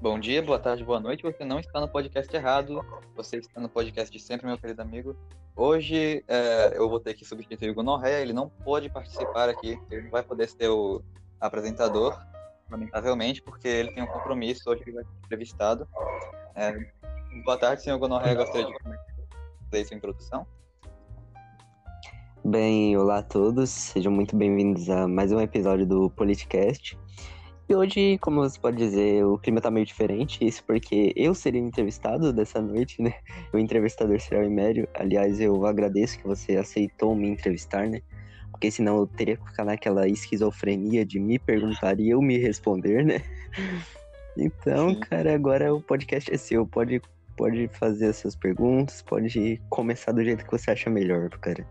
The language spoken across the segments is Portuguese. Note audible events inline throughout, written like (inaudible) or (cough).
Bom dia, boa tarde, boa noite. Você não está no podcast errado, você está no podcast de sempre, meu querido amigo. Hoje é, eu vou ter que substituir o Gonorreia, ele não pode participar aqui, ele não vai poder ser o apresentador, lamentavelmente, porque ele tem um compromisso, hoje ele vai ser entrevistado. É, boa tarde, senhor Gonorreia, gostaria de fazer sua introdução. Bem, olá a todos, sejam muito bem-vindos a mais um episódio do Politicast. E hoje, como você pode dizer, o clima tá meio diferente, isso porque eu seria entrevistado dessa noite, né? (laughs) O entrevistador será o Emério. Aliás, eu agradeço que você aceitou me entrevistar, né? Porque senão eu teria que ficar naquela esquizofrenia de me perguntar e eu me responder, né? (laughs) Então, Sim. cara, agora o podcast é seu. Pode, pode fazer as suas perguntas, pode começar do jeito que você acha melhor, cara.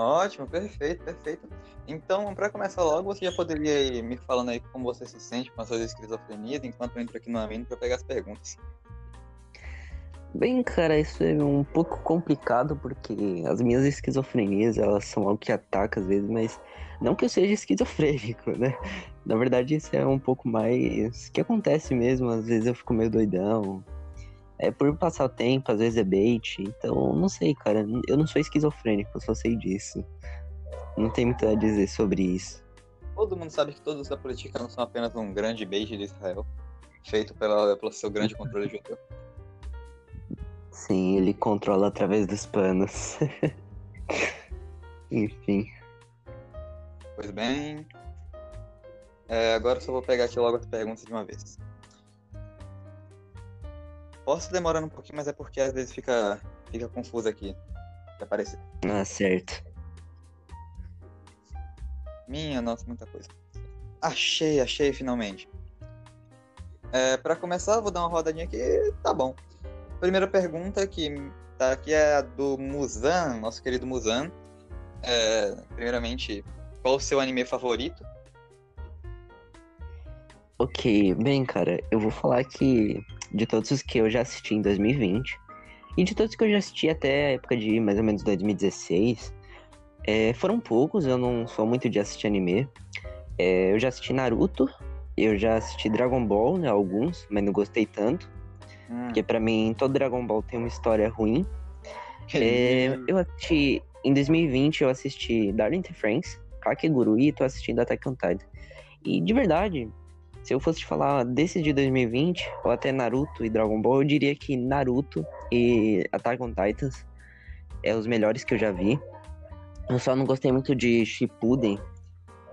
Ótimo, perfeito, perfeito. Então, para começar logo, você já poderia ir me falando aí como você se sente com as suas esquizofrenias, enquanto eu entro aqui no Amino para pegar as perguntas. Bem, cara, isso é um pouco complicado porque as minhas esquizofrenias, elas são algo que ataca às vezes, mas não que eu seja esquizofrênico, né? Na verdade, isso é um pouco mais que acontece mesmo, às vezes eu fico meio doidão, é por passar o tempo, às vezes é bait. Então, não sei, cara. Eu não sou esquizofrênico, eu só sei disso. Não tem muito a dizer sobre isso. Todo mundo sabe que todos da política não são apenas um grande bait de Israel, feito pela, pelo seu grande controle judeu. Sim, ele controla através dos panos. (laughs) Enfim. Pois bem. É, agora eu só vou pegar aqui logo as perguntas de uma vez. Posso demorar um pouquinho, mas é porque às vezes fica, fica confuso aqui. Aparecer. Ah, certo. Minha nossa, muita coisa. Achei, achei finalmente. É, para começar, vou dar uma rodadinha aqui. Tá bom. Primeira pergunta que tá aqui é a do Muzan, nosso querido Muzan. É, primeiramente, qual o seu anime favorito? Ok, bem, cara, eu vou falar que de todos os que eu já assisti em 2020 e de todos que eu já assisti até a época de mais ou menos 2016, é, foram poucos, eu não sou muito de assistir anime. É, eu já assisti Naruto, eu já assisti Dragon Ball, né, alguns, mas não gostei tanto. Hum. Porque para mim todo Dragon Ball tem uma história ruim. É, eu assisti em 2020 eu assisti Darling in Franks, Kakeguru e tô assistindo Attack on Titan. E de verdade, se eu fosse te falar desse de 2020, ou até Naruto e Dragon Ball, eu diria que Naruto e Attack on Titans é os melhores que eu já vi. Eu só não gostei muito de Shippuden,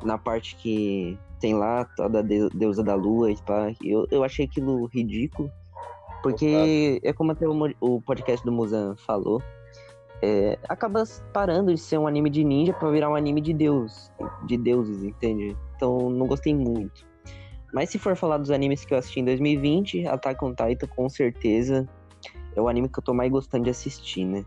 na parte que tem lá toda a deusa da lua e pá. Eu, eu achei aquilo ridículo. Porque é como até o, o podcast do Muzan falou. É, acaba parando de ser um anime de ninja para virar um anime de deus, de deuses, entende? Então não gostei muito. Mas se for falar dos animes que eu assisti em 2020, Attack on Titan com certeza é o anime que eu tô mais gostando de assistir, né?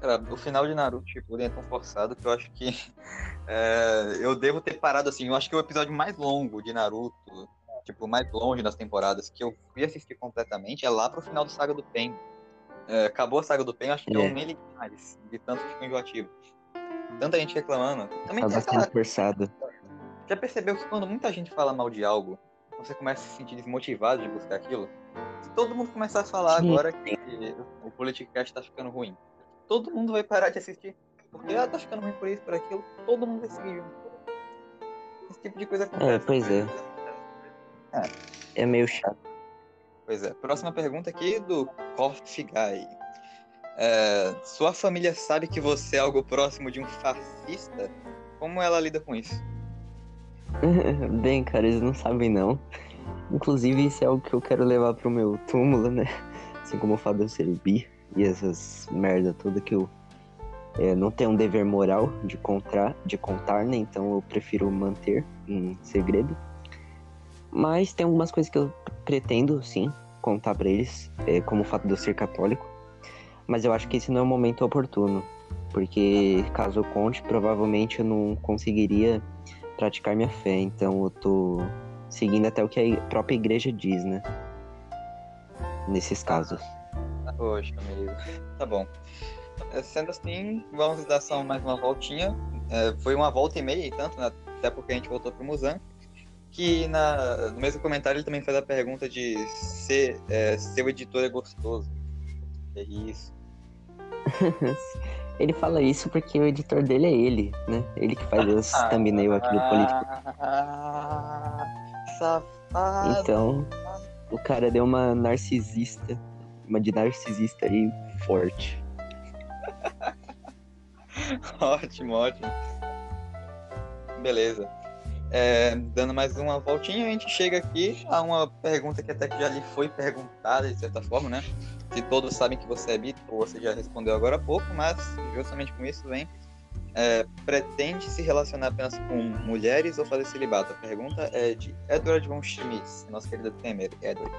Cara, o final de Naruto Shippuden tipo, é tão forçado que eu acho que (laughs) é, eu devo ter parado assim. Eu acho que é o episódio mais longo de Naruto, tipo, mais longe das temporadas, que eu fui assistir completamente, é lá pro final do Saga do Pen. É, acabou a Saga do Pen, acho que é. eu nem liguei mais, de tanto que ficou enjoativo. Tanta gente reclamando. Também tá bastante aquela... forçado. Já percebeu que quando muita gente fala mal de algo, você começa a se sentir desmotivado de buscar aquilo? Se todo mundo começar a falar Sim. agora que o Politicast tá ficando ruim, todo mundo vai parar de assistir. Porque ah, tá ficando ruim por isso, por aquilo, todo mundo vai seguir Esse tipo de coisa acontece. É, pois é. É, é meio chato. Pois é. Próxima pergunta aqui do Coffee Guy. É, sua família sabe que você é algo próximo de um fascista? Como ela lida com isso? (laughs) Bem, cara, eles não sabem não. Inclusive, isso é algo que eu quero levar pro meu túmulo, né? Assim como o fato de eu ser bi e essas merda toda que eu é, não tenho um dever moral de contar, de contar, né? Então eu prefiro manter em segredo. Mas tem algumas coisas que eu pretendo, sim, contar para eles, é, como o fato de eu ser católico. Mas eu acho que esse não é o momento oportuno. Porque caso eu conte, provavelmente eu não conseguiria praticar minha fé. Então eu tô seguindo até o que a própria igreja diz, né? Nesses casos. Poxa, amigo. Tá bom. É, sendo assim, vamos dar só mais uma voltinha. É, foi uma volta e meia, tanto, né? até porque a gente voltou pro Musan. que na, no mesmo comentário ele também faz a pergunta de se é, seu editor é gostoso. É isso. (laughs) ele fala isso porque o editor dele é ele, né? Ele que faz os (laughs) thumbnail aqui do Político. Ah, safado. Então, o cara deu uma narcisista, uma de narcisista aí forte. (laughs) ótimo, ótimo. Beleza. É, dando mais uma voltinha, a gente chega aqui a uma pergunta que até que já lhe foi perguntada, de certa forma, né? Se todos sabem que você é bi, você já respondeu agora há pouco, mas justamente com isso vem. É, pretende se relacionar apenas com mulheres ou fazer celibato? A pergunta é de Edward von Schmitz, nosso querido Temer, Edward.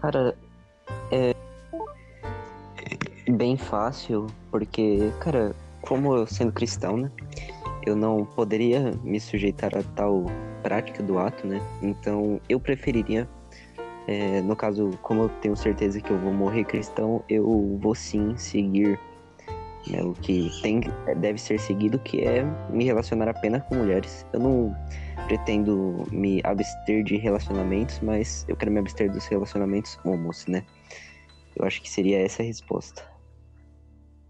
Cara, é bem fácil, porque, cara, como eu sendo cristão, né? Eu não poderia me sujeitar a tal prática do ato, né? Então eu preferiria, é, no caso, como eu tenho certeza que eu vou morrer cristão, eu vou sim seguir né, o que tem, deve ser seguido, que é me relacionar apenas com mulheres. Eu não pretendo me abster de relacionamentos, mas eu quero me abster dos relacionamentos homos, né? Eu acho que seria essa a resposta.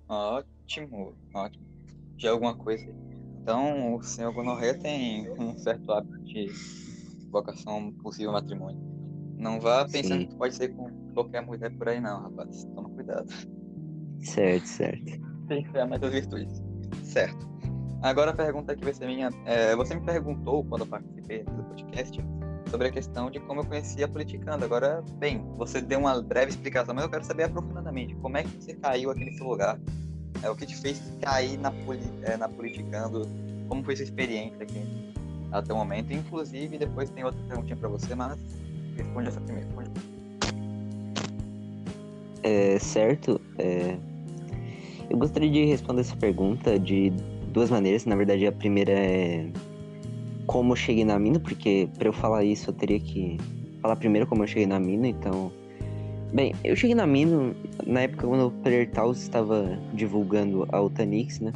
Ótimo, ótimo. Já alguma coisa então, o senhor Gonorreia tem um certo hábito de vocação possível matrimônio. Não vá pensando Sim. que pode ser com qualquer mulher por aí, não, rapaz. Toma cuidado. Certo, certo. Tem que ter mais as virtudes. Certo. Agora a pergunta que vai ser minha. É, você me perguntou quando eu participei do podcast sobre a questão de como eu conhecia a politicando. Agora, bem, você deu uma breve explicação, mas eu quero saber aprofundadamente como é que você caiu aqui nesse lugar é o que te fez cair na, poli, é, na politicando? Como foi sua experiência aqui até o momento? Inclusive, depois tem outra perguntinha para você, mas responde essa primeira. Responde. É, certo. É... Eu gostaria de responder essa pergunta de duas maneiras. Na verdade, a primeira é como eu cheguei na mina, porque para eu falar isso eu teria que falar primeiro como eu cheguei na mina, então Bem, eu cheguei na mina na época quando o Player Taos estava divulgando a Utanix, né?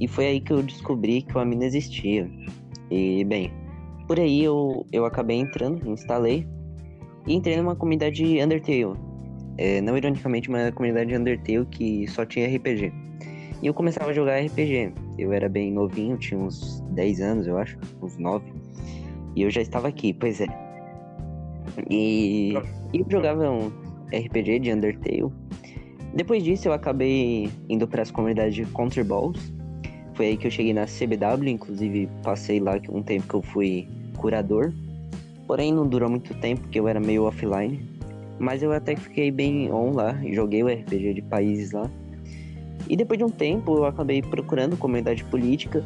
E foi aí que eu descobri que a mina existia. E, bem, por aí eu, eu acabei entrando, instalei, e entrei numa comunidade Undertale. É, não ironicamente, uma comunidade Undertale que só tinha RPG. E eu começava a jogar RPG. Eu era bem novinho, tinha uns 10 anos, eu acho, uns 9. E eu já estava aqui, pois é. E, e eu jogava um RPG de Undertale. Depois disso eu acabei indo para as comunidades de Counter Balls. Foi aí que eu cheguei na CBW, inclusive passei lá um tempo que eu fui curador. Porém não durou muito tempo, porque eu era meio offline. Mas eu até fiquei bem on lá, joguei o RPG de países lá. E depois de um tempo eu acabei procurando comunidade política.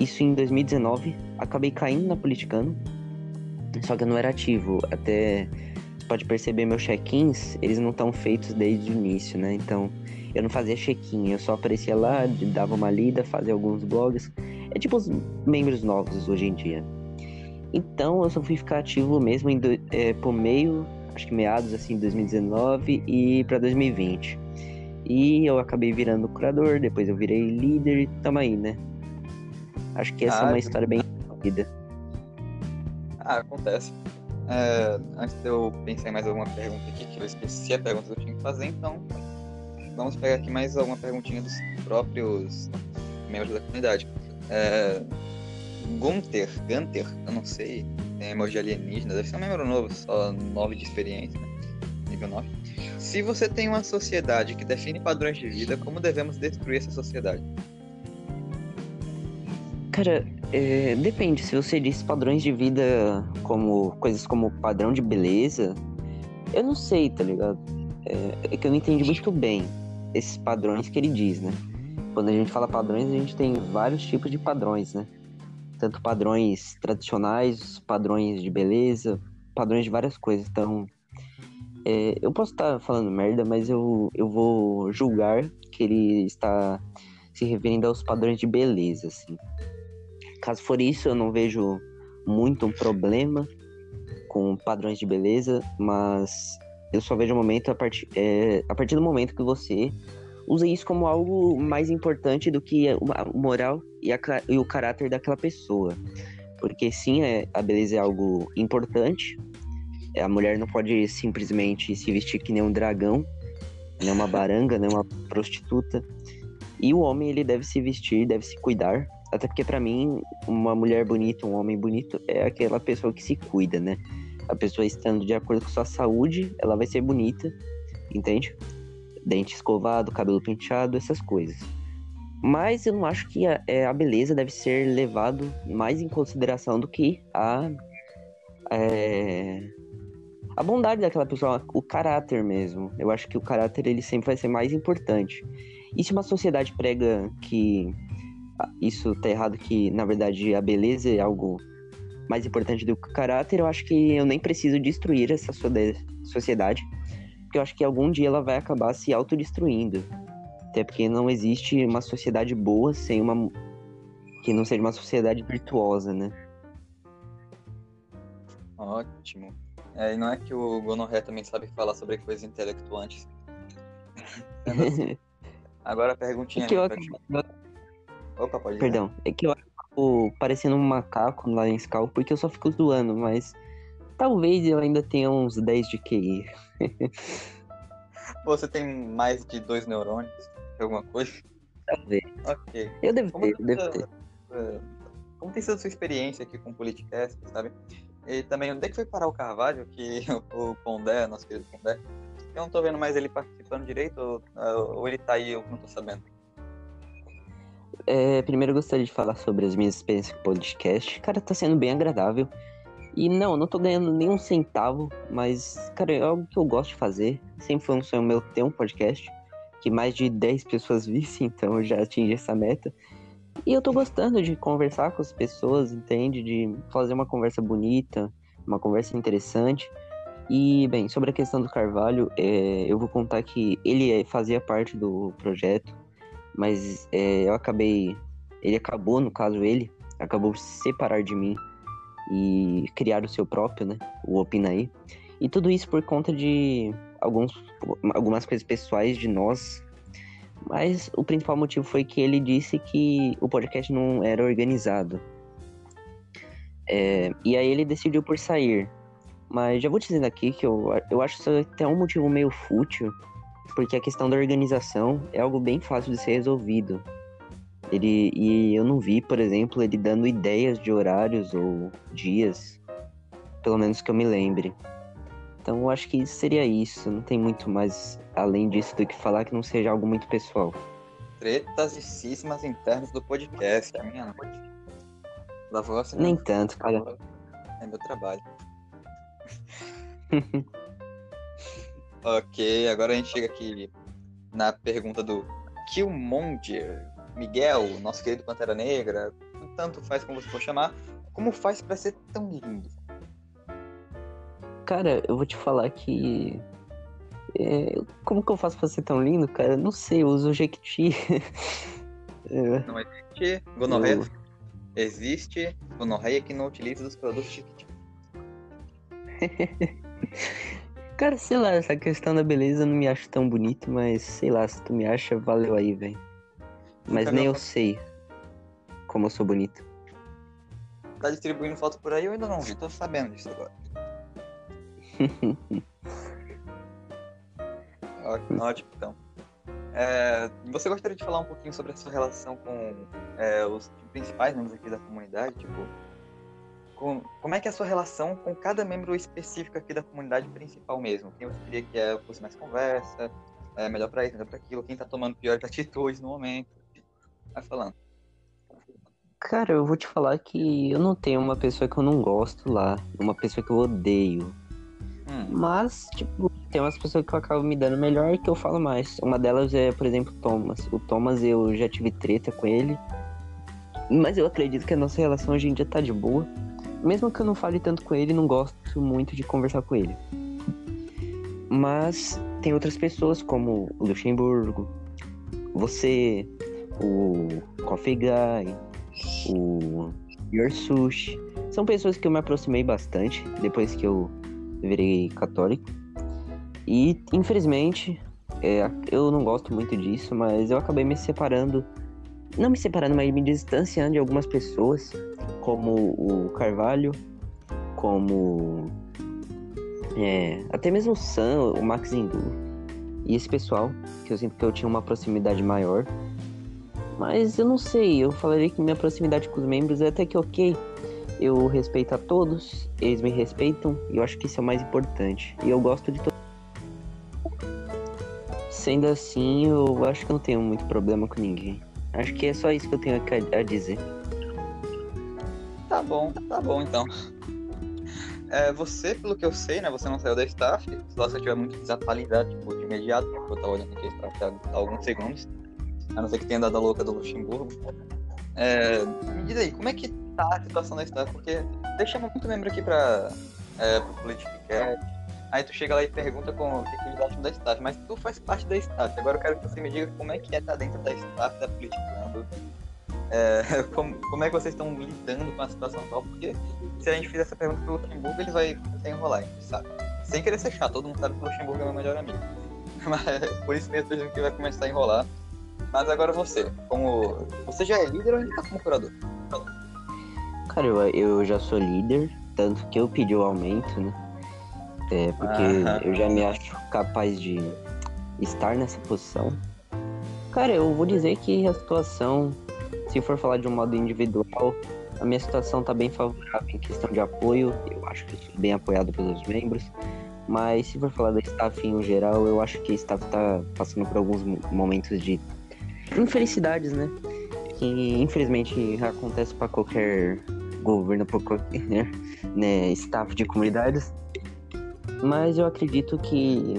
Isso em 2019. Acabei caindo na Politicano só que eu não era ativo. Até pode perceber meus check-ins, eles não estão feitos desde o início, né? Então eu não fazia check-in, eu só aparecia lá, dava uma lida, fazia alguns blogs. É tipo os membros novos hoje em dia. Então eu só fui ficar ativo mesmo em é, por meio, acho que meados assim, 2019 e para 2020. E eu acabei virando curador, depois eu virei líder e tamo aí, né? Acho que essa ah, é uma história bem (laughs) rápida. Ah, acontece. É, antes de eu pensar em mais alguma pergunta aqui, que eu esqueci a pergunta que eu tinha que fazer, então vamos pegar aqui mais alguma perguntinha dos próprios membros da comunidade. É, Gunter, Gunter, eu não sei, tem emoji alienígena, deve ser um membro novo, só 9 de experiência, né? nível 9. Se você tem uma sociedade que define padrões de vida, como devemos destruir essa sociedade? Cara, é, depende. Se você diz padrões de vida como coisas como padrão de beleza, eu não sei, tá ligado? É, é, que eu não entendi muito bem esses padrões que ele diz, né? Quando a gente fala padrões, a gente tem vários tipos de padrões, né? Tanto padrões tradicionais, padrões de beleza, padrões de várias coisas. Então, é, eu posso estar falando merda, mas eu, eu vou julgar que ele está se referindo aos padrões de beleza, assim. Caso for isso, eu não vejo muito um problema com padrões de beleza, mas eu só vejo o momento a, part, é, a partir do momento que você usa isso como algo mais importante do que o moral e, a, e o caráter daquela pessoa. porque sim, é, a beleza é algo importante. A mulher não pode simplesmente se vestir que nem um dragão, nem uma baranga, nem uma prostituta. E o homem, ele deve se vestir, deve se cuidar. Até porque, para mim, uma mulher bonita, um homem bonito, é aquela pessoa que se cuida, né? A pessoa estando de acordo com sua saúde, ela vai ser bonita, entende? Dente escovado, cabelo penteado, essas coisas. Mas eu não acho que a, é, a beleza deve ser levado mais em consideração do que a, é, a bondade daquela pessoa, o caráter mesmo. Eu acho que o caráter ele sempre vai ser mais importante. E se uma sociedade prega que isso tá errado, que na verdade a beleza é algo mais importante do que o caráter, eu acho que eu nem preciso destruir essa sociedade, porque eu acho que algum dia ela vai acabar se autodestruindo. Até porque não existe uma sociedade boa sem uma que não seja uma sociedade virtuosa, né? Ótimo. É, e não é que o Gonorré também sabe falar sobre coisas intelectuantes. (laughs) Agora a perguntinha. É que eu... Opa, pode Perdão, é que eu fico parecendo um macaco lá em Scal porque eu só fico zoando, mas talvez eu ainda tenha uns 10 de QI. (laughs) Você tem mais de dois neurônios? Alguma coisa? Talvez. Ok. Eu devo ter, eu devo ter. É, como tem sido a sua experiência aqui com o Politicast, sabe? E também, onde é que foi parar o Carvalho, que (laughs) o Pondé, nosso querido Pondé? Eu não tô vendo mais ele participando direito, ou, ou ele tá aí, eu não tô sabendo. É, primeiro eu gostaria de falar sobre as minhas experiências com o podcast. Cara, tá sendo bem agradável. E não, não tô ganhando nenhum centavo, mas, cara, é algo que eu gosto de fazer. Sempre foi um sonho meu ter um podcast. Que mais de 10 pessoas (laughs) vissem, então eu já atingi essa meta. E eu tô gostando de conversar com as pessoas, entende? De fazer uma conversa bonita, uma conversa interessante. E, bem, sobre a questão do Carvalho, é, eu vou contar que ele fazia parte do projeto mas é, eu acabei. Ele acabou, no caso, ele acabou se separar de mim e criar o seu próprio, né? O Opinaí. E tudo isso por conta de alguns, algumas coisas pessoais de nós. Mas o principal motivo foi que ele disse que o podcast não era organizado. É, e aí ele decidiu por sair. Mas já vou dizendo aqui que eu, eu acho isso até um motivo meio fútil porque a questão da organização é algo bem fácil de ser resolvido. Ele, e eu não vi, por exemplo, ele dando ideias de horários ou dias, pelo menos que eu me lembre. Então eu acho que seria isso, não tem muito mais além disso do que falar que não seja algo muito pessoal. Tretasíssimas internas do podcast, a minha noite. Lavou assim, Nem tanto, cara. É meu trabalho. (laughs) Ok, agora a gente chega aqui na pergunta do Killmonger. Miguel, nosso querido Pantera Negra, tanto faz como você for chamar, como faz para ser tão lindo? Cara, eu vou te falar que. É... como que eu faço pra ser tão lindo, cara? Não sei, eu uso Jequiti. (laughs) é. Não existe gonorreia. Eu... Existe gonorreia que não utiliza os produtos Jequiti. (laughs) Cara, sei lá, essa questão da beleza eu não me acho tão bonito, mas sei lá, se tu me acha, valeu aí, velho. Mas nem eu sei como eu sou bonito. Tá distribuindo foto por aí eu ainda não vi, tô sabendo disso agora. (laughs) Ótimo, então. É, você gostaria de falar um pouquinho sobre a sua relação com é, os principais membros aqui da comunidade? Tipo, com, como é que é a sua relação com cada membro específico aqui da comunidade principal mesmo? Quem você queria que é, fosse mais conversa, é melhor para isso, melhor para aquilo, quem tá tomando piores atitudes no momento? Vai falando. Cara, eu vou te falar que eu não tenho uma pessoa que eu não gosto lá, uma pessoa que eu odeio. Hum. Mas, tipo, tem umas pessoas que eu acabo me dando melhor e que eu falo mais. Uma delas é, por exemplo, Thomas. O Thomas eu já tive treta com ele. Mas eu acredito que a nossa relação hoje em dia tá de boa mesmo que eu não fale tanto com ele, não gosto muito de conversar com ele. Mas tem outras pessoas como o Luxemburgo, você, o Coffee Guy, o Your Sushi. São pessoas que eu me aproximei bastante depois que eu virei católico. E infelizmente, é, eu não gosto muito disso, mas eu acabei me separando não me separando, mas me distanciando de algumas pessoas, como o Carvalho, como é, até mesmo o Sam, o Max Indu e esse pessoal, que eu sinto que eu tinha uma proximidade maior. Mas eu não sei, eu falaria que minha proximidade com os membros é até que ok. Eu respeito a todos, eles me respeitam, e eu acho que isso é o mais importante. E eu gosto de todos. Sendo assim, eu acho que eu não tenho muito problema com ninguém. Acho que é só isso que eu tenho a dizer. Tá bom, tá bom então. É, você, pelo que eu sei, né, você não saiu da staff, se você tiver muito desatualizado, tipo, de imediato, porque eu tava olhando aqui a staff há alguns segundos, a não ser que tenha dado a louca do Luxemburgo. É, me diz aí, como é que tá a situação da staff? Porque deixa muito membro aqui pra, é, pro Politicast, aí tu chega lá e pergunta com, o que, que eles acham da staff, mas tu faz parte da staff, agora eu quero que você me diga como é que é estar tá dentro da staff, da Politicando, é, (laughs) como, como é que vocês estão lidando com a situação atual, porque se a gente fizer essa pergunta pro Luxemburgo, ele vai se enrolar, a sabe. Sem querer ser chato, todo mundo sabe que o Luxemburgo é meu melhor amigo. (laughs) Mas por isso mesmo que vai começar a enrolar. Mas agora você, como. Você já é líder ou ainda tá como curador? Cara, eu, eu já sou líder, tanto que eu pedi o aumento, né? É, porque ah. eu já me acho capaz de estar nessa posição. Cara, eu vou dizer que a situação, se for falar de um modo individual, a minha situação está bem favorável em questão de apoio. Eu acho que estou bem apoiado pelos membros. Mas se for falar da staff em geral, eu acho que a staff está passando por alguns momentos de infelicidades, né? Que infelizmente acontece para qualquer governo, para qualquer (laughs) né, staff de comunidades. Mas eu acredito que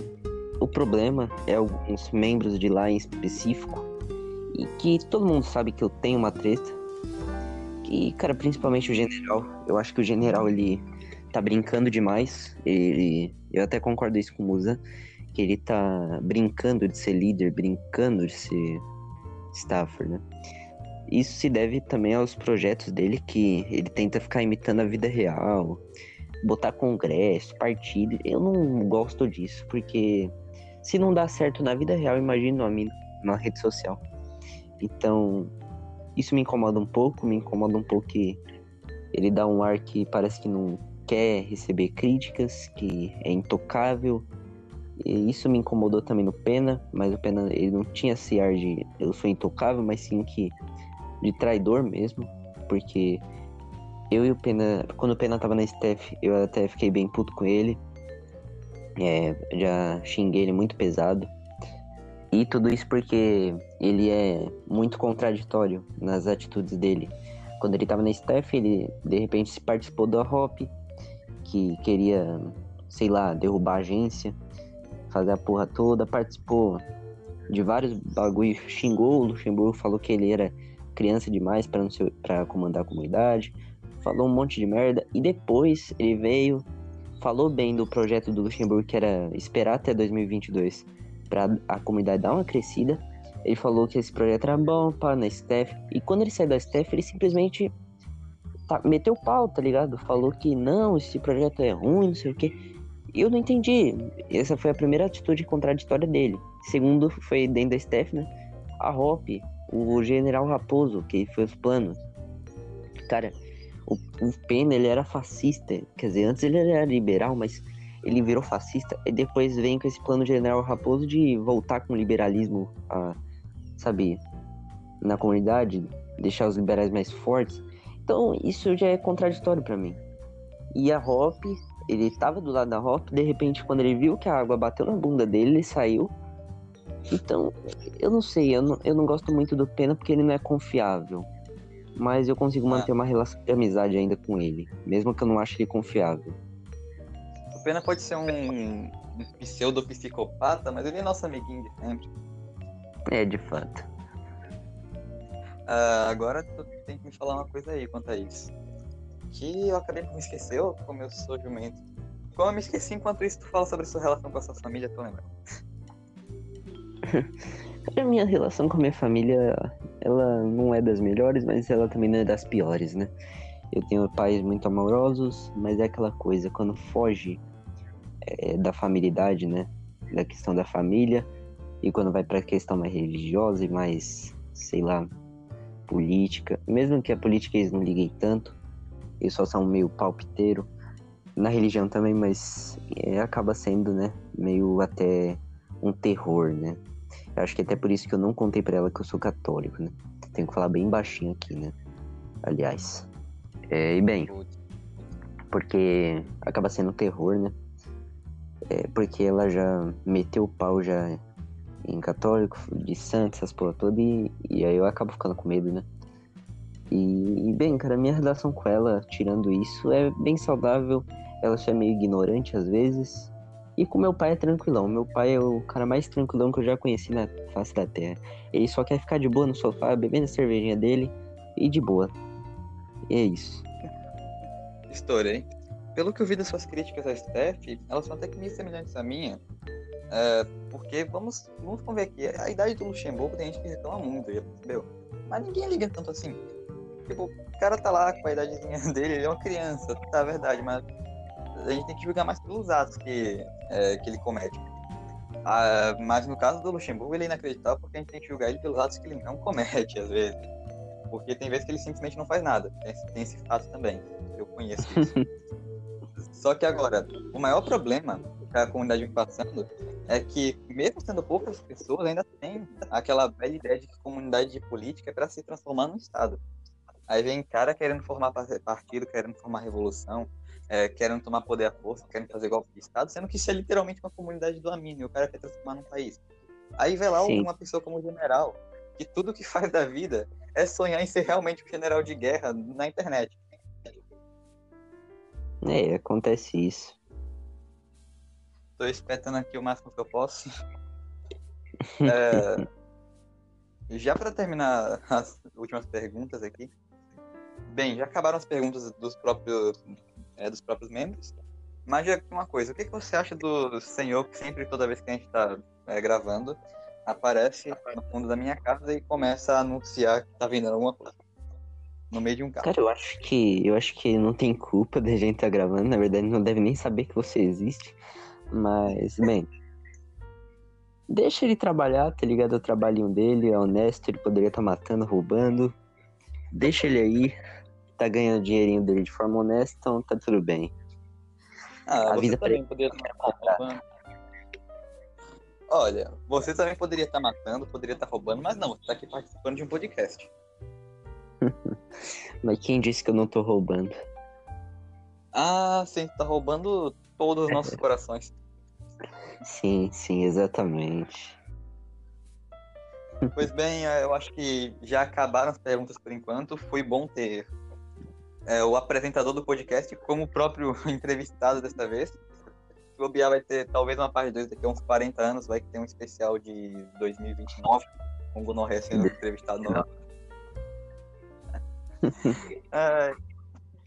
o problema é alguns membros de lá em específico e que todo mundo sabe que eu tenho uma treta e, cara, principalmente o general. Eu acho que o general, ele tá brincando demais. Ele, eu até concordo isso com o Musa, que ele tá brincando de ser líder, brincando de ser staffer, né? Isso se deve também aos projetos dele, que ele tenta ficar imitando a vida real, botar congresso, partido. Eu não gosto disso, porque se não dá certo na vida real, imagina na rede social. Então, isso me incomoda um pouco, me incomoda um pouco que ele dá um ar que parece que não quer receber críticas, que é intocável. E isso me incomodou também no Pena, mas o Pena ele não tinha esse ar de eu sou intocável, mas sim que de traidor mesmo, porque eu e o Pena, quando o Pena tava na Steph, eu até fiquei bem puto com ele. É, já xinguei ele muito pesado. E tudo isso porque ele é muito contraditório nas atitudes dele. Quando ele estava na staff, ele de repente se participou da HOP, que queria, sei lá, derrubar a agência, fazer a porra toda, participou de vários bagulho, xingou o Luxemburgo, falou que ele era criança demais para comandar a comunidade, falou um monte de merda e depois ele veio, falou bem do projeto do Luxemburgo que era esperar até 2022 para a comunidade dar uma crescida. Ele falou que esse projeto era bom, pá, na Steph. E quando ele saiu da Steph, ele simplesmente tá, meteu pau, tá ligado? Falou que não, esse projeto é ruim, não sei o quê. Eu não entendi. Essa foi a primeira atitude contraditória dele. Segundo, foi dentro da Steph, né? A Hop, o General Raposo, que foi os planos. Cara, o, o Pena, ele era fascista. Quer dizer, antes ele era liberal, mas ele virou fascista e depois vem com esse plano general Raposo de voltar com o liberalismo, a, sabe, na comunidade, deixar os liberais mais fortes. Então isso já é contraditório para mim. E a Hop, ele tava do lado da Hop, de repente quando ele viu que a água bateu na bunda dele, ele saiu. Então, eu não sei, eu não, eu não gosto muito do Pena porque ele não é confiável. Mas eu consigo manter uma relação de amizade ainda com ele, mesmo que eu não ache ele confiável. Pena pode ser um, um pseudo-psicopata, mas ele é nosso amiguinho de sempre. É, de fato. Uh, agora tu tem que me falar uma coisa aí quanto a isso. Que eu acabei por me esquecer, como eu sou jumento. Como eu me esqueci, enquanto isso tu fala sobre sua relação com a sua família, tu lembra? (laughs) a minha relação com a minha família, ela não é das melhores, mas ela também não é das piores, né? Eu tenho pais muito amorosos, mas é aquela coisa, quando foge é, da familiaridade, né? Da questão da família. E quando vai para a questão mais religiosa e mais, sei lá, política, mesmo que a política eles não liguem tanto, eles só são meio palpiteiro. Na religião também, mas é, acaba sendo, né, meio até um terror, né? Eu acho que até por isso que eu não contei pra ela que eu sou católico, né? Tenho que falar bem baixinho aqui, né? Aliás. É, e bem, porque acaba sendo terror, né? É, porque ela já meteu o pau já em católico, de santos, essas porra toda, e, e aí eu acabo ficando com medo, né? E, e, bem, cara, minha relação com ela, tirando isso, é bem saudável. Ela só é meio ignorante às vezes. E com meu pai é tranquilão. Meu pai é o cara mais tranquilão que eu já conheci na face da terra. Ele só quer ficar de boa no sofá, bebendo a cervejinha dele e de boa. E é isso. Estourei. Pelo que eu vi das suas críticas a Steph, elas são até que meio semelhantes à minha. É, porque vamos, vamos ver aqui, a idade do Luxemburgo tem gente que reclama muito, percebeu? Mas ninguém liga tanto assim. Tipo, o cara tá lá com a idadezinha (laughs) dele, ele é uma criança, tá, é verdade, mas a gente tem que julgar mais pelos atos que, é, que ele comete. Ah, mas no caso do Luxemburgo, ele é inacreditável porque a gente tem que julgar ele pelos atos que ele não comete, às vezes. Porque tem vezes que ele simplesmente não faz nada. Tem, tem esse fato também. Eu conheço isso. (laughs) Só que agora, o maior problema que a comunidade vem passando é que, mesmo sendo poucas pessoas, ainda tem aquela velha ideia de que comunidade de política é para se transformar num Estado. Aí vem cara querendo formar partido, querendo formar revolução, é, querendo tomar poder à força, querendo fazer golpe de Estado, sendo que isso é literalmente uma comunidade do Amino, o cara quer transformar num país. Aí vê lá Sim. uma pessoa como general, que tudo que faz da vida é sonhar em ser realmente um general de guerra na internet. É, acontece isso. Tô espetando aqui o máximo que eu posso. (laughs) É, já para terminar as últimas perguntas aqui, Bem, já acabaram as perguntas dos próprios, é, dos próprios membros. Mas uma coisa, o que, que você acha do senhor que sempre, toda vez que a gente está é, gravando, aparece no fundo da minha casa e começa a anunciar que tá vendendo alguma coisa? No meio de um carro. Cara, eu acho que eu acho que não tem culpa da gente estar tá gravando, na verdade não deve nem saber que você existe. Mas, bem. Deixa ele trabalhar, tá ligado? O trabalhinho dele é honesto, ele poderia estar tá matando, roubando. Deixa ele aí, tá ganhando dinheirinho dele de forma honesta, então tá tudo bem. Ah, a vida também poderia estar. Olha, você também poderia estar matando, poderia estar roubando, mas não, você tá aqui participando de um podcast. (laughs) mas quem disse que eu não tô roubando? Ah, sim, tá roubando todos os nossos (laughs) corações. Sim, sim, exatamente. Pois bem, eu acho que já acabaram as perguntas por enquanto. Foi bom ter é, o apresentador do podcast como o próprio (laughs) entrevistado desta vez. Se bobear vai ter talvez uma parte 2 daqui a uns 40 anos, vai ter um especial de 2029, com o Gonoré sendo entrevistado novo. (laughs)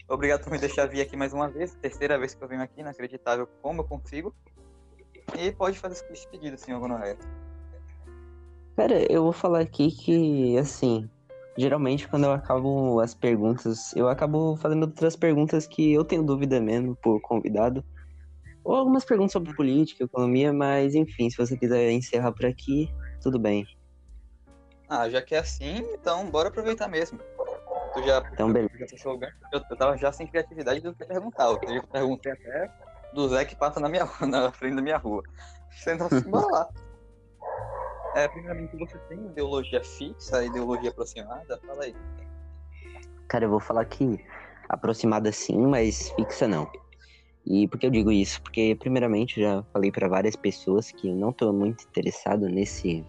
obrigado por me deixar vir aqui mais uma vez, terceira vez que eu venho aqui, inacreditável como eu consigo. E pode fazer esse pedido, senhor Gonoré. Cara, eu vou falar aqui que, assim, geralmente quando eu acabo as perguntas, eu acabo fazendo outras perguntas que eu tenho dúvida mesmo por convidado. Ou algumas perguntas sobre política, economia, mas enfim, se você quiser encerrar por aqui, tudo bem. Ah, já que é assim, então bora aproveitar mesmo. Tu já, então, beleza. Eu, eu tava já sem criatividade do que perguntar. Eu perguntei até do Zé que passa na, minha, (laughs) na frente da minha rua. Sendo assim, bora lá. É, primeiramente, você tem ideologia fixa, ideologia aproximada? Fala aí. Cara, eu vou falar que aproximada sim, mas fixa não. E por que eu digo isso? Porque, primeiramente, já falei para várias pessoas que não tô muito interessado nesse,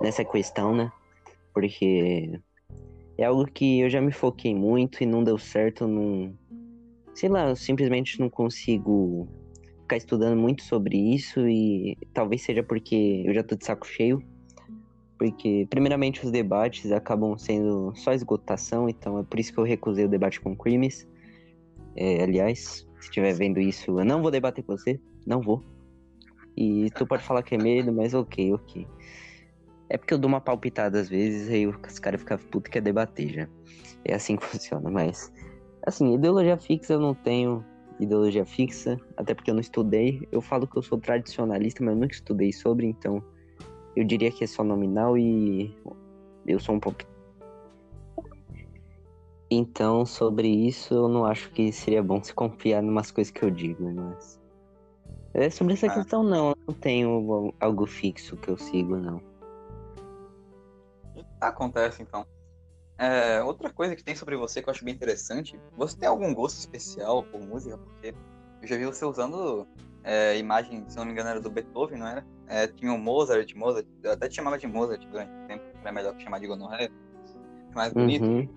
nessa questão, né? Porque é algo que eu já me foquei muito e não deu certo, não. Sei lá, eu simplesmente não consigo ficar estudando muito sobre isso e talvez seja porque eu já tô de saco cheio porque, primeiramente, os debates acabam sendo só esgotação, então é por isso que eu recusei o debate com crimes. É, aliás, se estiver vendo isso, eu não vou debater com você, não vou. E tu pode falar que é medo, mas ok, ok. É porque eu dou uma palpitada às vezes, aí os caras ficam putos que é debater já. É assim que (laughs) funciona, mas. Assim, ideologia fixa eu não tenho ideologia fixa, até porque eu não estudei. Eu falo que eu sou tradicionalista, mas eu nunca estudei sobre, então eu diria que é só nominal e eu sou um pouco. Então, sobre isso, eu não acho que seria bom se confiar em umas coisas que eu digo, mas. É, sobre essa Ah. questão, não. Eu não tenho algo fixo que eu sigo, não. Acontece, então. É, outra coisa que tem sobre você que eu acho bem interessante, você tem algum gosto especial por música? Porque eu já vi você usando é, imagem, se não me engano, era do Beethoven, não era? É, tinha o Mozart, Mozart, eu até te chamava de Mozart durante o tempo, era melhor que chamar de gonorreia, mais bonito. Uhum.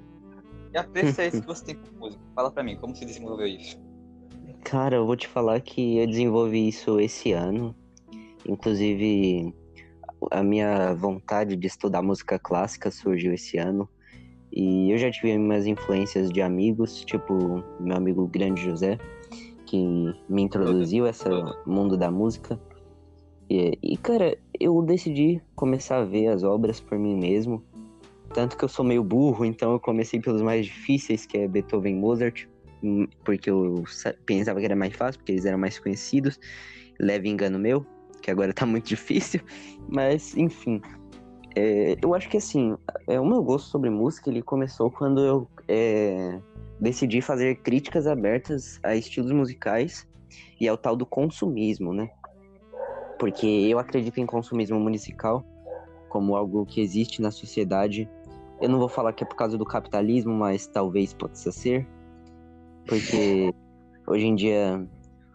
E a preço é isso que você tem por música? Fala pra mim, como se desenvolveu isso? Cara, eu vou te falar que eu desenvolvi isso esse ano. Inclusive, a minha vontade de estudar música clássica surgiu esse ano. E eu já tive umas influências de amigos, tipo meu amigo Grande José, que me introduziu a esse mundo da música. E, e, cara, eu decidi começar a ver as obras por mim mesmo. Tanto que eu sou meio burro, então eu comecei pelos mais difíceis, que é Beethoven e Mozart, hum, porque eu sa- pensava que era mais fácil, porque eles eram mais conhecidos. Leve engano meu, que agora tá muito (laughs) difícil. Mas, enfim. É, eu acho que assim, é, o meu gosto sobre música ele começou quando eu é, decidi fazer críticas abertas a estilos musicais e ao tal do consumismo, né? Porque eu acredito em consumismo musical como algo que existe na sociedade. Eu não vou falar que é por causa do capitalismo, mas talvez possa ser. Porque (laughs) hoje em dia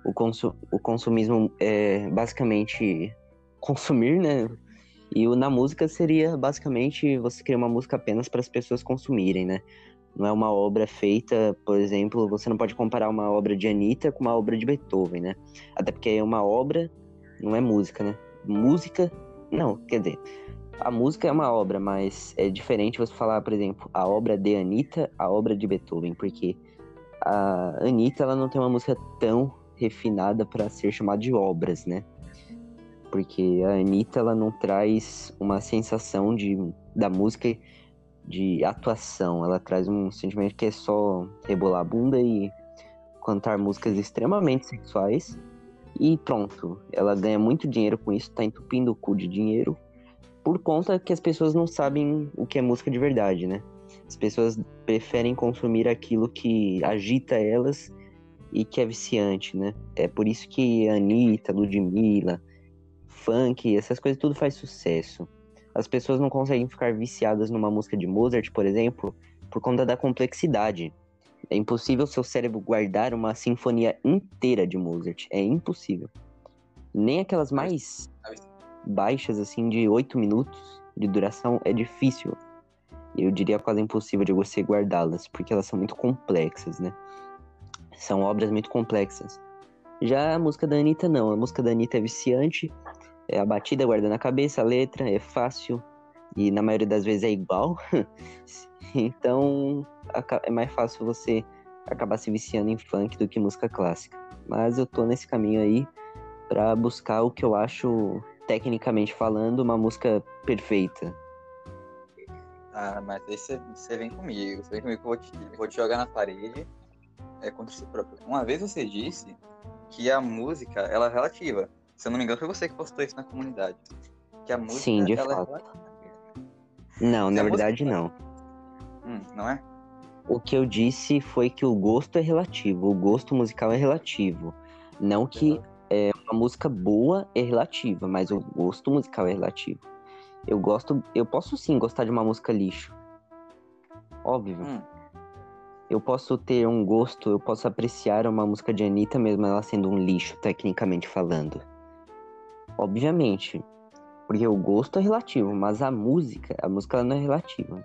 o, consu o consumismo é basicamente consumir, né? E o, na música seria basicamente você criar uma música apenas para as pessoas consumirem, né? Não é uma obra feita, por exemplo, você não pode comparar uma obra de Anitta com uma obra de Beethoven, né? Até porque é uma obra, não é música, né? Música, não, quer dizer, a música é uma obra, mas é diferente você falar, por exemplo, a obra de Anitta, a obra de Beethoven, porque a Anitta ela não tem uma música tão refinada para ser chamada de obras, né? Porque a Anitta ela não traz uma sensação de, da música de atuação, ela traz um sentimento que é só rebolar a bunda e cantar músicas extremamente sexuais e pronto. Ela ganha muito dinheiro com isso, tá entupindo o cu de dinheiro por conta que as pessoas não sabem o que é música de verdade, né? As pessoas preferem consumir aquilo que agita elas e que é viciante, né? É por isso que Anitta, Ludmilla, funk, essas coisas tudo faz sucesso. As pessoas não conseguem ficar viciadas numa música de Mozart, por exemplo, por conta da complexidade. É impossível seu cérebro guardar uma sinfonia inteira de Mozart. É impossível. Nem aquelas mais baixas, assim, de 8 minutos de duração, é difícil. Eu diria quase impossível de você guardá-las, porque elas são muito complexas, né? São obras muito complexas. Já a música da Anitta, não. A música da Anitta é viciante, é a batida guarda na cabeça, a letra é fácil e na maioria das vezes é igual. (laughs) então é mais fácil você acabar se viciando em funk do que música clássica. Mas eu tô nesse caminho aí para buscar o que eu acho, tecnicamente falando, uma música perfeita. Ah, mas aí você, vem comigo, você vem comigo que eu vou te, vou te jogar na parede é, contra si próprio. Uma vez você disse que a música, ela é relativa. Se eu não me engano, foi você que postou isso na comunidade. Que a música, Sim, de ela fato. é. Não, Se na música- verdade não. Hum, não é? O que eu disse foi que o gosto é relativo, o gosto musical é relativo. Não que é, uma música boa é relativa, mas o gosto musical é relativo. Eu gosto, eu posso sim gostar de uma música lixo. Óbvio. Hum, Eu posso ter um gosto, eu posso apreciar uma música de Anitta mesmo ela sendo um lixo, tecnicamente falando. Obviamente. Porque o gosto é relativo, mas a música, a música ela não é relativa.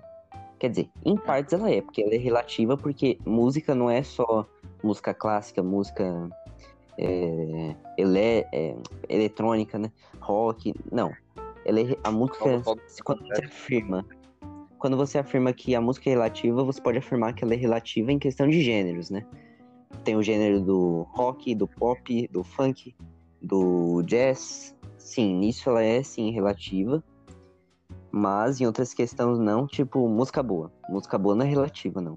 Quer dizer, em partes ela é, porque ela é relativa porque música não é só música clássica, música é, ele, é, eletrônica, né? Rock. Não. Ela é, a música, quando você afirma quando você afirma que a música é relativa, você pode afirmar que ela é relativa em questão de gêneros, né? Tem o gênero do rock, do pop, do funk, do jazz. Sim, nisso ela é sim relativa. Mas em outras questões não, tipo música boa. Música boa não é relativa, não.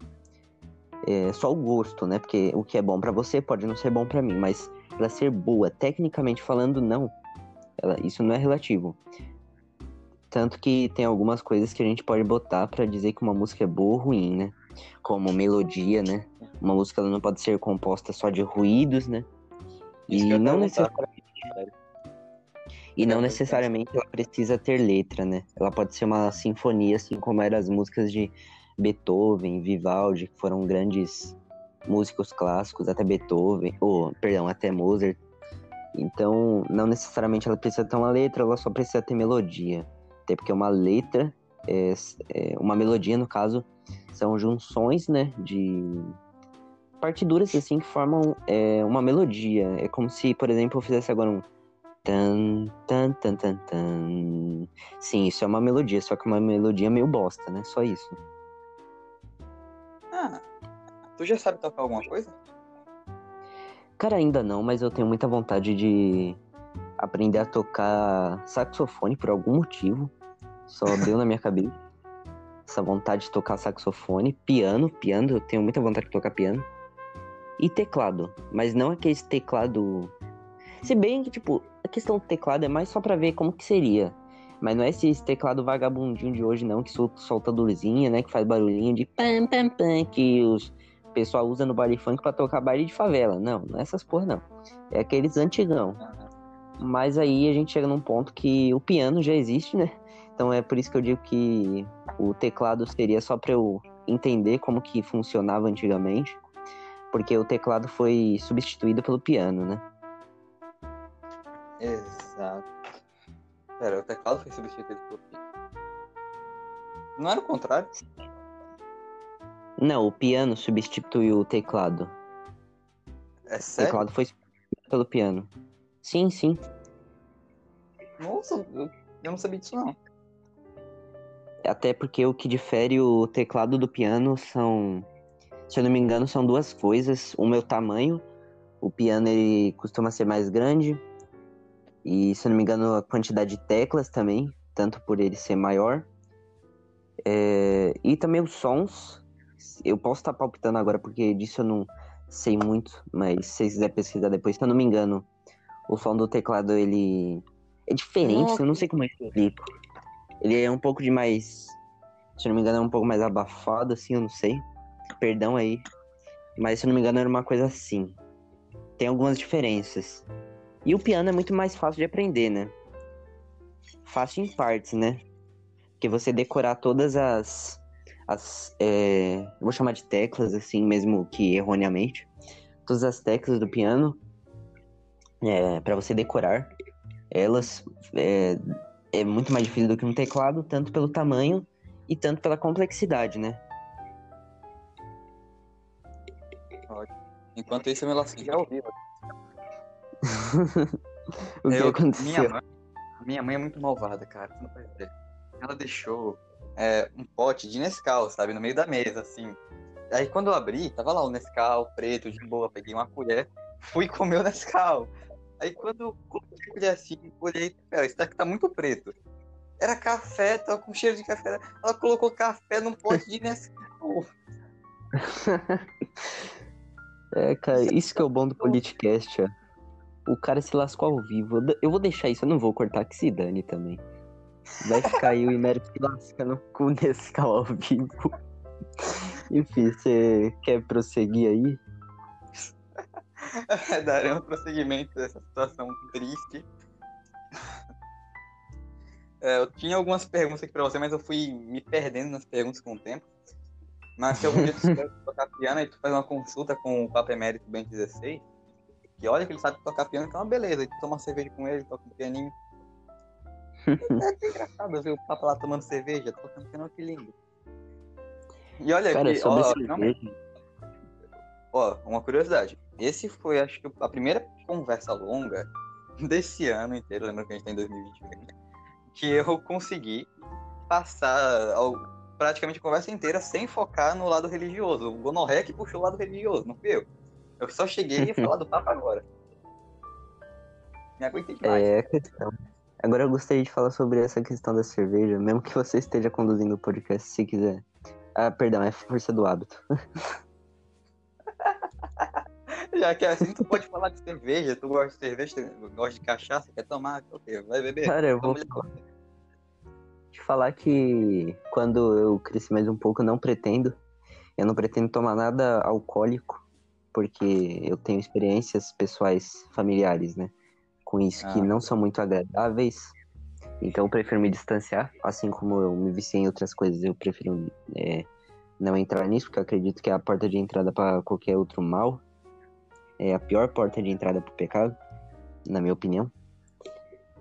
É só o gosto, né? Porque o que é bom pra você pode não ser bom pra mim, mas ela ser boa, tecnicamente falando, não. Ela, isso não é relativo. Tanto que tem algumas coisas que a gente pode botar pra dizer que uma música é boa ou ruim, né? como melodia, né? Uma música ela não pode ser composta só de ruídos, né? Isso E não, necessariamente, e não É, necessariamente ela precisa ter letra, né? Ela pode ser uma sinfonia, assim como eram as músicas de Beethoven, Vivaldi, que foram grandes músicos clássicos, até Beethoven, ou, perdão, até Mozart. Então, não necessariamente ela precisa ter uma letra, ela só precisa ter melodia. Até porque uma letra, é, é, uma melodia, no caso, são junções, né, de partiduras, assim, que formam é, uma melodia. É como se, por exemplo, eu fizesse agora um tan, tan, tan, tan, tan. Sim, isso é uma melodia, só que uma melodia meio bosta, né? Só isso. Ah, tu já sabe tocar alguma coisa? Cara, ainda não, mas eu tenho muita vontade de aprender a tocar saxofone por algum motivo. Só (laughs) deu na minha cabeça. Essa vontade de tocar saxofone, piano, piano, eu tenho muita vontade de tocar piano. E teclado, mas não aquele teclado. Se bem que, tipo, questão do teclado é mais só pra ver como que seria. Mas não é esse teclado vagabundinho de hoje, não, que sol- solta luzinha, né? Que faz barulhinho de pam, pam, pam, que os pessoal usa no baile funk pra tocar baile de favela. Não, não é essas porra, não. É aqueles antigão. Mas aí a gente chega num ponto que o piano já existe, né? Então é por isso que eu digo que o teclado seria só pra eu entender como que funcionava antigamente. Porque o teclado foi substituído pelo piano, né? Exato. Pera, o teclado foi substituído pelo piano. Não era o contrário? Não, o piano substituiu o teclado. É O sério? teclado foi substituído pelo piano. Sim, sim. Nossa, eu, eu não sabia disso não. Até porque o que difere o teclado do piano são, se eu não me engano, são duas coisas. Uma é o tamanho. O piano ele costuma ser mais grande. E se não me engano, a quantidade de teclas também, tanto por ele ser maior. É, E também os sons. Eu posso estar palpitando agora porque disso eu não sei muito, mas se vocês quiserem pesquisar depois, se eu não me engano, o som do teclado ele é diferente, Nossa. eu não sei como é que eu explico. Ele é um pouco de mais. Se eu não me engano, é um pouco mais abafado, assim, eu não sei. Perdão aí. Mas se eu não me engano, era uma coisa assim. Tem algumas diferenças. E o piano é muito mais fácil de aprender, né? Fácil em partes, né? Porque você decorar todas as. as é, eu vou chamar de teclas, assim, mesmo que erroneamente. Todas as teclas do piano. É, para você decorar elas. É, é muito mais difícil do que um teclado, tanto pelo tamanho e tanto pela complexidade, né? Enquanto isso, eu me lasquei já ouvi. (laughs) o que Eu- aconteceu? Minha mãe, minha mãe é muito malvada, cara. Você não pode ver. Ela deixou é, um pote de Nescau, sabe, no meio da mesa, assim. Aí quando eu abri, tava lá o Nescau preto, de boa. Peguei uma colher, fui (laughs) comer o Nescau. Aí quando eu coloquei a colher assim, olhei, pera, isso daqui tá muito preto. Era café, tava com cheiro de café. Ela colocou café num pote de Nescau. (laughs) É, cara, isso que é o bom do podcast, ó. O cara se lascou ao vivo. Eu vou deixar isso, eu não vou cortar, que se dane também. Vai ficar aí o Imérico se lascando com o Nescau ao vivo. Enfim, você quer prosseguir aí? (laughs) Daremos prosseguimento dessa situação triste. (laughs) É, eu tinha algumas perguntas aqui pra você, mas eu fui me perdendo nas perguntas com o tempo. Mas se algum dia tu tocar piano, aí tu faz uma consulta com o Papa Emérito Bento 16, que olha que ele sabe tocar piano, que é uma beleza. Tu toma uma cerveja com ele, toca um pianinho. (laughs) É até engraçado ver o Papa lá tomando cerveja, tocando piano, que lindo. E olha Cara, aqui, ó, finalmente, Ó, uma curiosidade. Esse foi, acho que, a primeira conversa longa (laughs) desse ano inteiro, lembra que a gente tá em 2021, que eu consegui passar ao- praticamente a conversa inteira sem focar no lado religioso. O Gonorré que puxou o lado religioso, não fui eu. Eu só cheguei a falar do Papa agora. Me aguentei demais. É questão. Agora eu gostaria de falar sobre essa questão da cerveja, mesmo que você esteja conduzindo o podcast, se quiser. Ah, perdão, é força do hábito. (laughs) Já que é assim, tu pode falar de cerveja, tu gosta de cerveja, tu gosta de cachaça, quer tomar, ok, vai beber. Cara, eu vou te falar que quando eu cresci mais um pouco, eu não pretendo Eu não pretendo tomar nada alcoólico, porque eu tenho experiências pessoais familiares, né? Com isso que Ah. não são muito agradáveis. Então eu prefiro me distanciar, assim como eu me viciei em outras coisas, eu prefiro é, não entrar nisso, porque eu acredito que é a porta de entrada para qualquer outro mal. É a pior porta de entrada para o pecado, na minha opinião.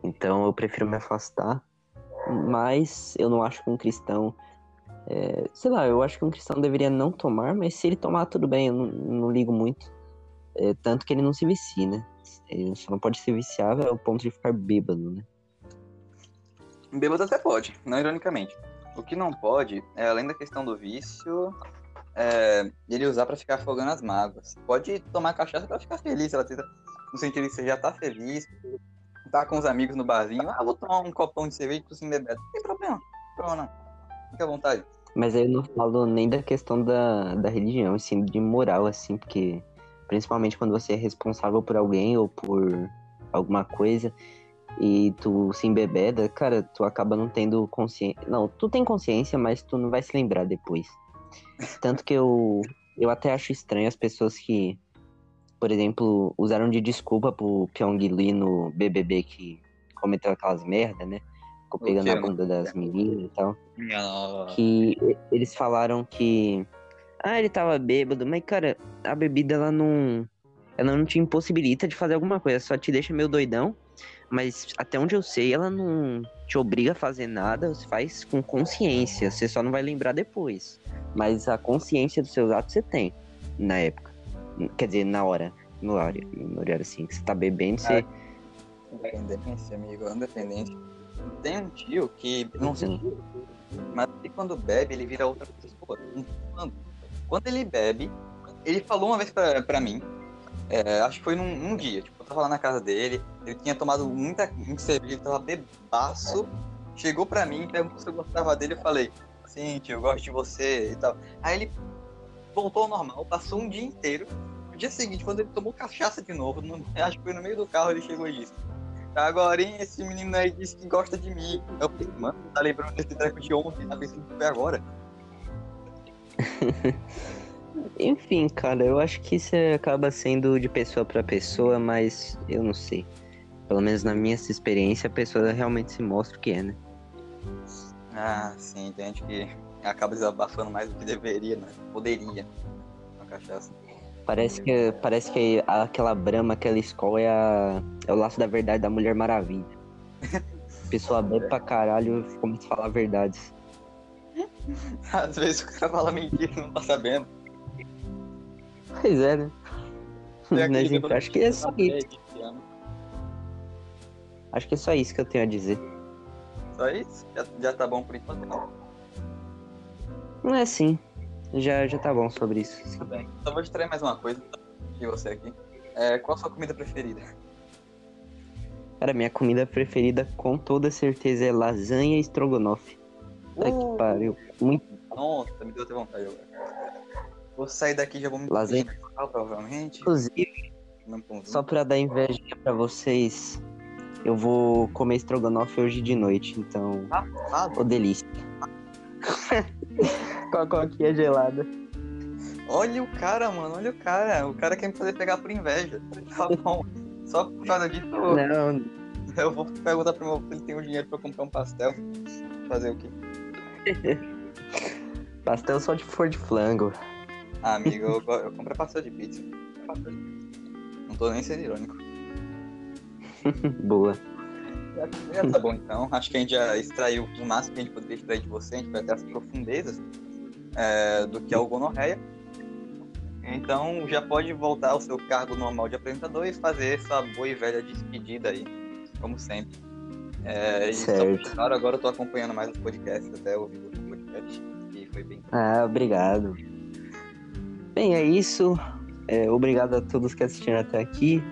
Então eu prefiro me afastar, mas eu não acho que um cristão. É, sei lá, eu acho que um cristão deveria não tomar, mas se ele tomar, tudo bem, eu não, não ligo muito. É, tanto que ele não se vicie, né? Ele só não pode se viciar ao ponto de ficar bêbado, né? Bêbado até pode, não ironicamente. O que não pode é, além da questão do vício, é, ele usar pra ficar afogando as mágoas. Pode tomar cachaça pra ficar feliz, ela tenta, no sentido que você já tá feliz, tá com os amigos no barzinho, ah, vou tomar um copão de cerveja e sem beber. Não tem problema, problema não. Fique à vontade. Mas aí eu não falo nem da questão da, da religião, sim de moral, assim, porque principalmente quando você é responsável por alguém ou por alguma coisa e tu se embebeda, cara, tu acaba não tendo consciência. Não, tu tem consciência, mas tu não vai se lembrar depois. Tanto que eu, eu até acho estranho as pessoas que, por exemplo, usaram de desculpa pro Pyong Lee no BBB que cometeu aquelas merda, né? Ficou pegando a bunda das meninas e tal que eles falaram que ah, ele tava bêbado, mas cara, a bebida ela não ela não te impossibilita de fazer alguma coisa, só te deixa meio doidão, mas até onde eu sei, ela não te obriga a fazer nada, você faz com consciência, você só não vai lembrar depois. Mas a consciência dos seus atos você tem na época. Quer dizer, na hora, no horário, no horário assim, que você tá bebendo, você Independência, amigo, independência. Tem um tio que, não sei, mas ele quando bebe, ele vira outra pessoa. Quando, quando ele bebe, ele falou uma vez pra, pra mim, é, acho que foi num, num dia, tipo, eu tava lá na casa dele, ele tinha tomado muita, muito cerveja, ele tava bebaço, chegou pra mim, perguntou se eu gostava dele, eu falei, sim, tio, eu gosto de você e tal. Aí ele voltou ao normal, passou um dia inteiro, no dia seguinte, quando ele tomou cachaça de novo, no- acho que foi no meio do carro, ele chegou e disse, Agora, esse menino aí disse que gosta de mim. Eu falei, mano, tá lembrando desse treco de ontem, tá pensando que foi agora. (laughs) Enfim, cara, eu acho que isso acaba sendo de pessoa pra pessoa, mas eu não sei. Pelo menos na minha experiência, a pessoa realmente se mostra o que é, né? Ah, sim, tem gente que acaba desabafando mais do que deveria, né? Poderia. Com a cachaça. Parece que, parece que aquela brama, aquela escola é, a, é o laço da verdade da Mulher Maravilha. (laughs) Pessoa bebe pra caralho e começa a falar verdades. Às vezes o cara fala mentira e não tá sabendo. Pois é, né? Aquele enfim, acho que é só isso. ama. Acho que é só isso que eu tenho a dizer. Só isso? Já, já tá bom por enquanto, não. Não é assim. Já, já tá bom sobre isso. Tudo bem. Só vou extrair mais uma coisa de você aqui. É, qual a sua comida preferida? Cara, minha comida preferida com toda certeza é lasanha e estrogonofe. Puta que pariu. Muito Nossa, me deu até vontade agora. Vou sair daqui e já vou me Lasanha. Ah, provavelmente. Inclusive, só pra dar inveja pra vocês, eu vou comer estrogonofe hoje de noite, então. Ah, Ô, delícia. (laughs) (laughs) Com a coquinha gelada. Olha o cara, mano, olha o cara. O cara quer me fazer pegar por inveja. Tá bom. Só por causa disso, eu- Não, eu vou perguntar pro meu se ele tem o dinheiro pra comprar um pastel. Fazer o quê? pastel só de for de flango. Ah, amigo, eu, eu comprei pastel de pizza. Pastel de pizza. Não tô nem sendo irônico. (laughs) Boa. Já, já tá bom então. Acho que a gente já extraiu o máximo que a gente poderia extrair de você. A gente vai até as profundezas é, do que é o gonorreia. Então já pode voltar ao seu cargo normal de apresentador e fazer sua boa e velha despedida aí, como sempre. É, Certo. Claro, agora eu tô acompanhando mais os podcasts, até ouvir o último podcast, e foi bem. Ah, obrigado. Bem, é isso. É, obrigado a todos que assistiram até aqui.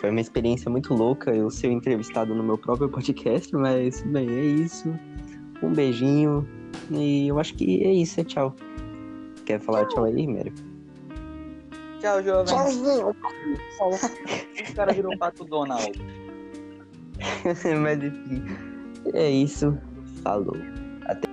Foi uma experiência muito louca eu ser entrevistado no meu próprio podcast, mas, bem, é isso. Um beijinho. E eu acho que é isso, é tchau. Quer falar tchau aí, Mério? Tchau, jovem. Tchauzinho. O cara virou um pato Donald. (laughs) mas enfim, é isso. Falou. Até.